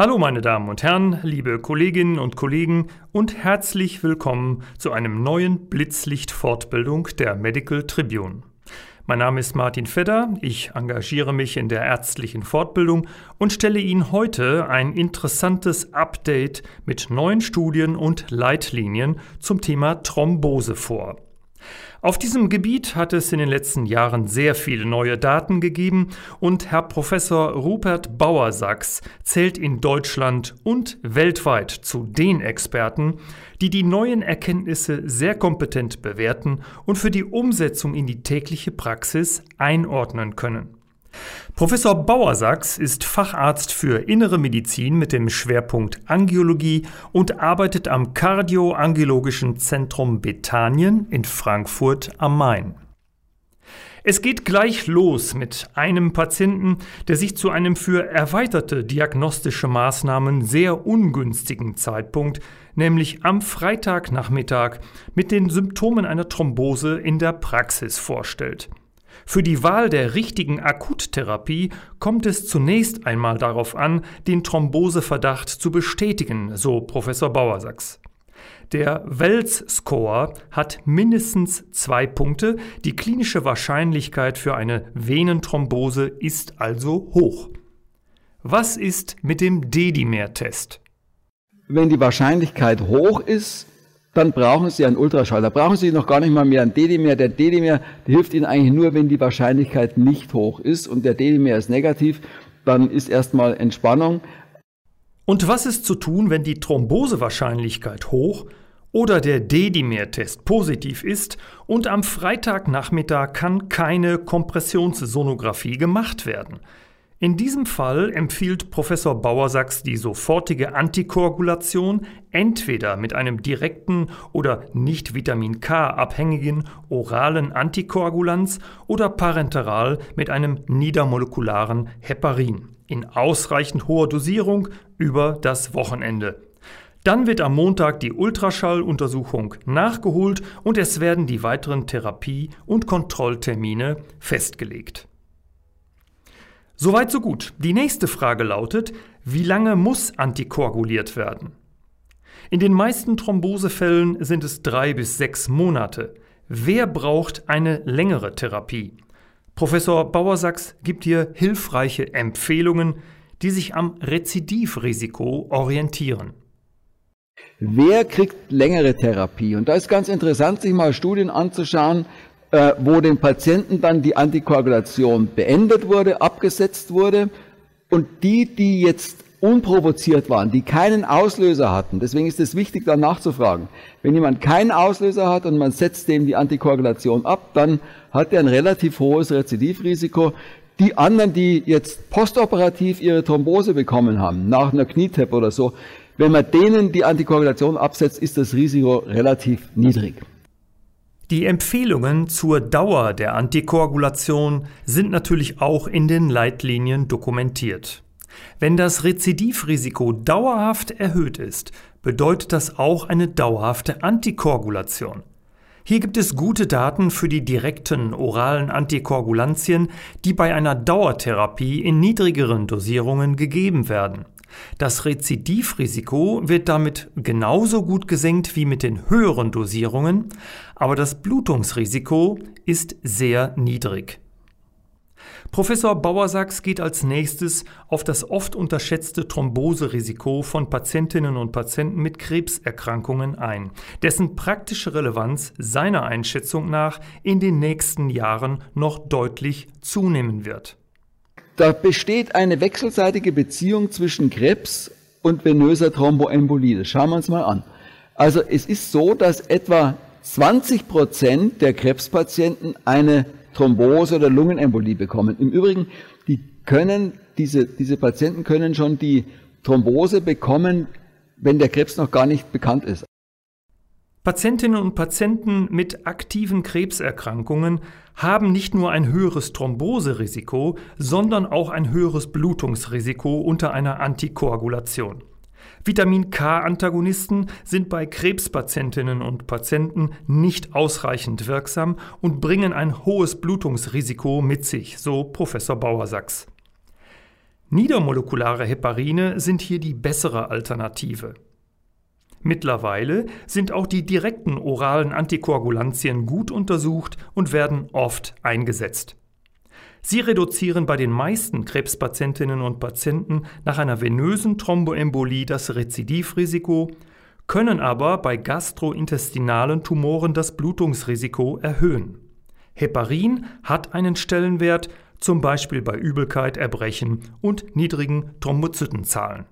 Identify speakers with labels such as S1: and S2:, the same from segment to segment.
S1: Hallo meine Damen und Herren, liebe Kolleginnen und Kollegen und herzlich willkommen zu einem neuen Blitzlicht-Fortbildung der Medical Tribune. Mein Name ist Martin Fedder, ich engagiere mich in der ärztlichen Fortbildung und stelle Ihnen heute ein interessantes Update mit neuen Studien und Leitlinien zum Thema Thrombose vor. Auf diesem Gebiet hat es in den letzten Jahren sehr viele neue Daten gegeben und Herr Professor Rupert Bauersachs zählt in Deutschland und weltweit zu den Experten, die die neuen Erkenntnisse sehr kompetent bewerten und für die Umsetzung in die tägliche Praxis einordnen können. Professor Bauersachs ist Facharzt für Innere Medizin mit dem Schwerpunkt Angiologie und arbeitet am Kardioangiologischen Zentrum Bethanien in Frankfurt am Main. Es geht gleich los mit einem Patienten, der sich zu einem für erweiterte diagnostische Maßnahmen sehr ungünstigen Zeitpunkt, nämlich am Freitagnachmittag, mit den Symptomen einer Thrombose in der Praxis vorstellt. Für die Wahl der richtigen Akuttherapie kommt es zunächst einmal darauf an, den Thromboseverdacht zu bestätigen, so Professor Bauersachs. Der Wells-Score hat mindestens zwei Punkte. Die klinische Wahrscheinlichkeit für eine Venenthrombose ist also hoch. Was ist mit dem Dedimer-Test?
S2: Wenn die Wahrscheinlichkeit hoch ist, dann brauchen Sie einen Ultraschall. Da brauchen Sie noch gar nicht mal mehr einen Dedimer. Der Dedimer der hilft Ihnen eigentlich nur, wenn die Wahrscheinlichkeit nicht hoch ist und der Dedimer ist negativ, dann ist erstmal Entspannung.
S1: Und was ist zu tun, wenn die Thrombosewahrscheinlichkeit hoch oder der Dedimer-Test positiv ist und am Freitagnachmittag kann keine Kompressionssonographie gemacht werden? In diesem Fall empfiehlt Professor Bauersachs die sofortige Antikoagulation entweder mit einem direkten oder nicht Vitamin K abhängigen oralen Antikoagulanz oder parenteral mit einem niedermolekularen Heparin in ausreichend hoher Dosierung über das Wochenende. Dann wird am Montag die Ultraschalluntersuchung nachgeholt und es werden die weiteren Therapie- und Kontrolltermine festgelegt. Soweit so gut. Die nächste Frage lautet, wie lange muss antikoaguliert werden? In den meisten Thrombosefällen sind es drei bis sechs Monate. Wer braucht eine längere Therapie? Professor Bauersachs gibt hier hilfreiche Empfehlungen, die sich am Rezidivrisiko orientieren.
S2: Wer kriegt längere Therapie? Und da ist ganz interessant, sich mal Studien anzuschauen, äh, wo den Patienten dann die Antikoagulation beendet wurde, abgesetzt wurde. Und die, die jetzt unprovoziert waren, die keinen Auslöser hatten, deswegen ist es wichtig, da nachzufragen. Wenn jemand keinen Auslöser hat und man setzt dem die Antikoagulation ab, dann hat er ein relativ hohes Rezidivrisiko. Die anderen, die jetzt postoperativ ihre Thrombose bekommen haben, nach einer Knieteppe oder so, wenn man denen die Antikoagulation absetzt, ist das Risiko relativ niedrig.
S1: Die Empfehlungen zur Dauer der Antikoagulation sind natürlich auch in den Leitlinien dokumentiert. Wenn das Rezidivrisiko dauerhaft erhöht ist, bedeutet das auch eine dauerhafte Antikoagulation. Hier gibt es gute Daten für die direkten oralen Antikoagulantien, die bei einer Dauertherapie in niedrigeren Dosierungen gegeben werden. Das Rezidivrisiko wird damit genauso gut gesenkt wie mit den höheren Dosierungen, aber das Blutungsrisiko ist sehr niedrig. Professor Bauersachs geht als nächstes auf das oft unterschätzte Thromboserisiko von Patientinnen und Patienten mit Krebserkrankungen ein, dessen praktische Relevanz seiner Einschätzung nach in den nächsten Jahren noch deutlich zunehmen wird.
S2: Da besteht eine wechselseitige Beziehung zwischen Krebs und venöser Thromboembolie. Das schauen wir uns mal an. Also es ist so, dass etwa 20 Prozent der Krebspatienten eine Thrombose oder Lungenembolie bekommen. Im Übrigen, die können, diese, diese Patienten können schon die Thrombose bekommen, wenn der Krebs noch gar nicht bekannt ist.
S1: Patientinnen und Patienten mit aktiven Krebserkrankungen haben nicht nur ein höheres Thromboserisiko, sondern auch ein höheres Blutungsrisiko unter einer Antikoagulation. Vitamin K-Antagonisten sind bei Krebspatientinnen und Patienten nicht ausreichend wirksam und bringen ein hohes Blutungsrisiko mit sich, so Professor Bauersachs. Niedermolekulare Heparine sind hier die bessere Alternative. Mittlerweile sind auch die direkten oralen Antikoagulantien gut untersucht und werden oft eingesetzt. Sie reduzieren bei den meisten Krebspatientinnen und Patienten nach einer venösen Thromboembolie das Rezidivrisiko, können aber bei gastrointestinalen Tumoren das Blutungsrisiko erhöhen. Heparin hat einen Stellenwert, zum Beispiel bei Übelkeit, Erbrechen und niedrigen Thrombozytenzahlen.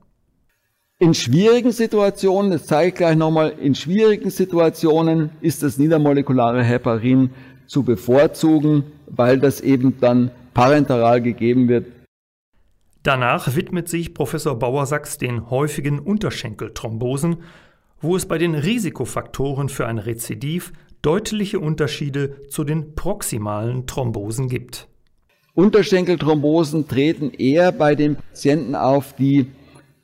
S2: In schwierigen Situationen, das zeige ich gleich nochmal, in schwierigen Situationen ist das niedermolekulare Heparin zu bevorzugen, weil das eben dann parenteral gegeben wird.
S1: Danach widmet sich Professor Bauersachs den häufigen Unterschenkelthrombosen, wo es bei den Risikofaktoren für ein Rezidiv deutliche Unterschiede zu den proximalen Thrombosen gibt.
S2: Unterschenkelthrombosen treten eher bei den Patienten auf, die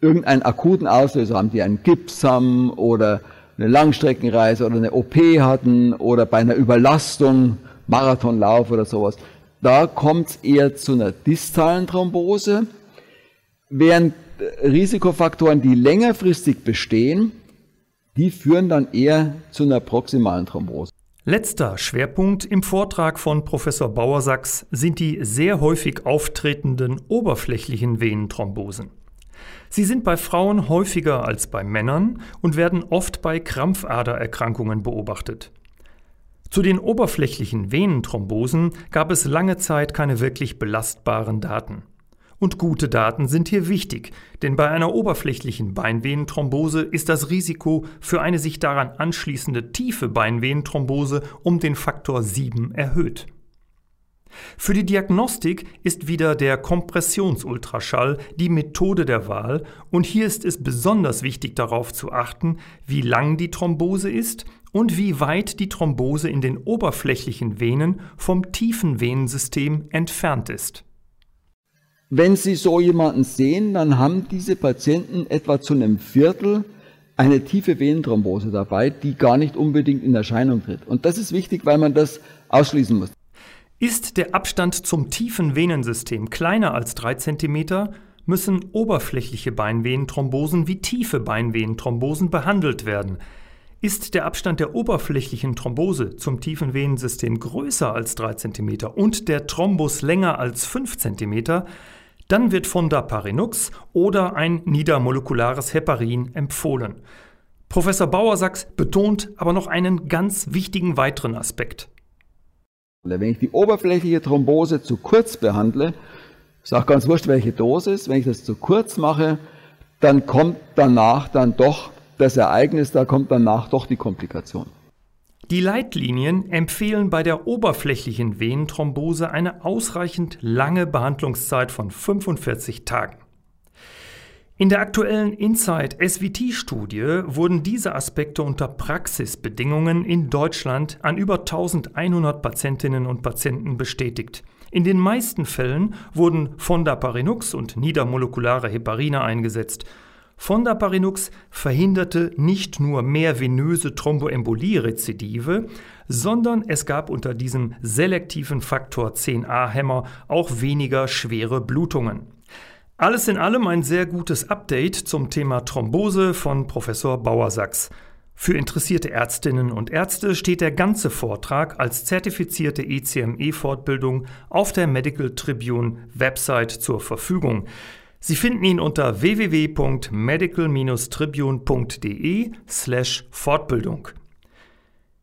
S2: irgendeinen akuten Auslöser haben, die einen Gips haben oder eine Langstreckenreise oder eine OP hatten oder bei einer Überlastung, Marathonlauf oder sowas. Da kommt es eher zu einer distalen Thrombose, während Risikofaktoren, die längerfristig bestehen, die führen dann eher zu einer proximalen Thrombose.
S1: Letzter Schwerpunkt im Vortrag von Professor Bauersachs sind die sehr häufig auftretenden oberflächlichen Venenthrombosen. Sie sind bei Frauen häufiger als bei Männern und werden oft bei Krampfadererkrankungen beobachtet. Zu den oberflächlichen Venenthrombosen gab es lange Zeit keine wirklich belastbaren Daten. Und gute Daten sind hier wichtig, denn bei einer oberflächlichen Beinvenenthrombose ist das Risiko für eine sich daran anschließende tiefe Beinvenenthrombose um den Faktor 7 erhöht. Für die Diagnostik ist wieder der Kompressionsultraschall die Methode der Wahl und hier ist es besonders wichtig darauf zu achten, wie lang die Thrombose ist und wie weit die Thrombose in den oberflächlichen Venen vom tiefen Venensystem entfernt ist.
S2: Wenn Sie so jemanden sehen, dann haben diese Patienten etwa zu einem Viertel eine tiefe Venenthrombose dabei, die gar nicht unbedingt in Erscheinung tritt. Und das ist wichtig, weil man das ausschließen muss.
S1: Ist der Abstand zum tiefen Venensystem kleiner als 3 cm, müssen oberflächliche Beinvenenthrombosen wie tiefe Beinvenenthrombosen behandelt werden. Ist der Abstand der oberflächlichen Thrombose zum tiefen Venensystem größer als 3 cm und der Thrombus länger als 5 cm, dann wird Fondaparinux oder ein niedermolekulares Heparin empfohlen. Professor Bauersachs betont aber noch einen ganz wichtigen weiteren Aspekt.
S2: Wenn ich die oberflächliche Thrombose zu kurz behandle, ist auch ganz wurscht, welche Dosis, wenn ich das zu kurz mache, dann kommt danach dann doch das Ereignis, da kommt danach doch die Komplikation.
S1: Die Leitlinien empfehlen bei der oberflächlichen Venenthrombose eine ausreichend lange Behandlungszeit von 45 Tagen. In der aktuellen Insight SVT-Studie wurden diese Aspekte unter Praxisbedingungen in Deutschland an über 1100 Patientinnen und Patienten bestätigt. In den meisten Fällen wurden Fondaparinux und niedermolekulare Heparine eingesetzt. Fondaparinux verhinderte nicht nur mehr venöse Thromboembolie-Rezidive, sondern es gab unter diesem selektiven Faktor 10a-Hämmer auch weniger schwere Blutungen. Alles in allem ein sehr gutes Update zum Thema Thrombose von Professor Bauersachs. Für interessierte Ärztinnen und Ärzte steht der ganze Vortrag als zertifizierte ECME-Fortbildung auf der Medical Tribune Website zur Verfügung. Sie finden ihn unter www.medical-tribune.de slash Fortbildung.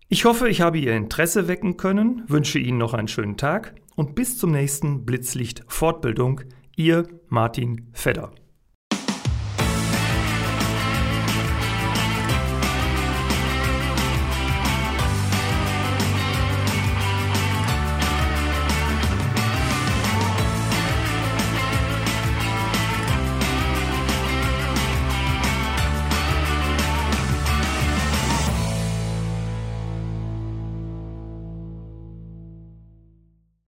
S1: Ich hoffe, ich habe Ihr Interesse wecken können, wünsche Ihnen noch einen schönen Tag und bis zum nächsten Blitzlicht Fortbildung Ihr Martin Fedder.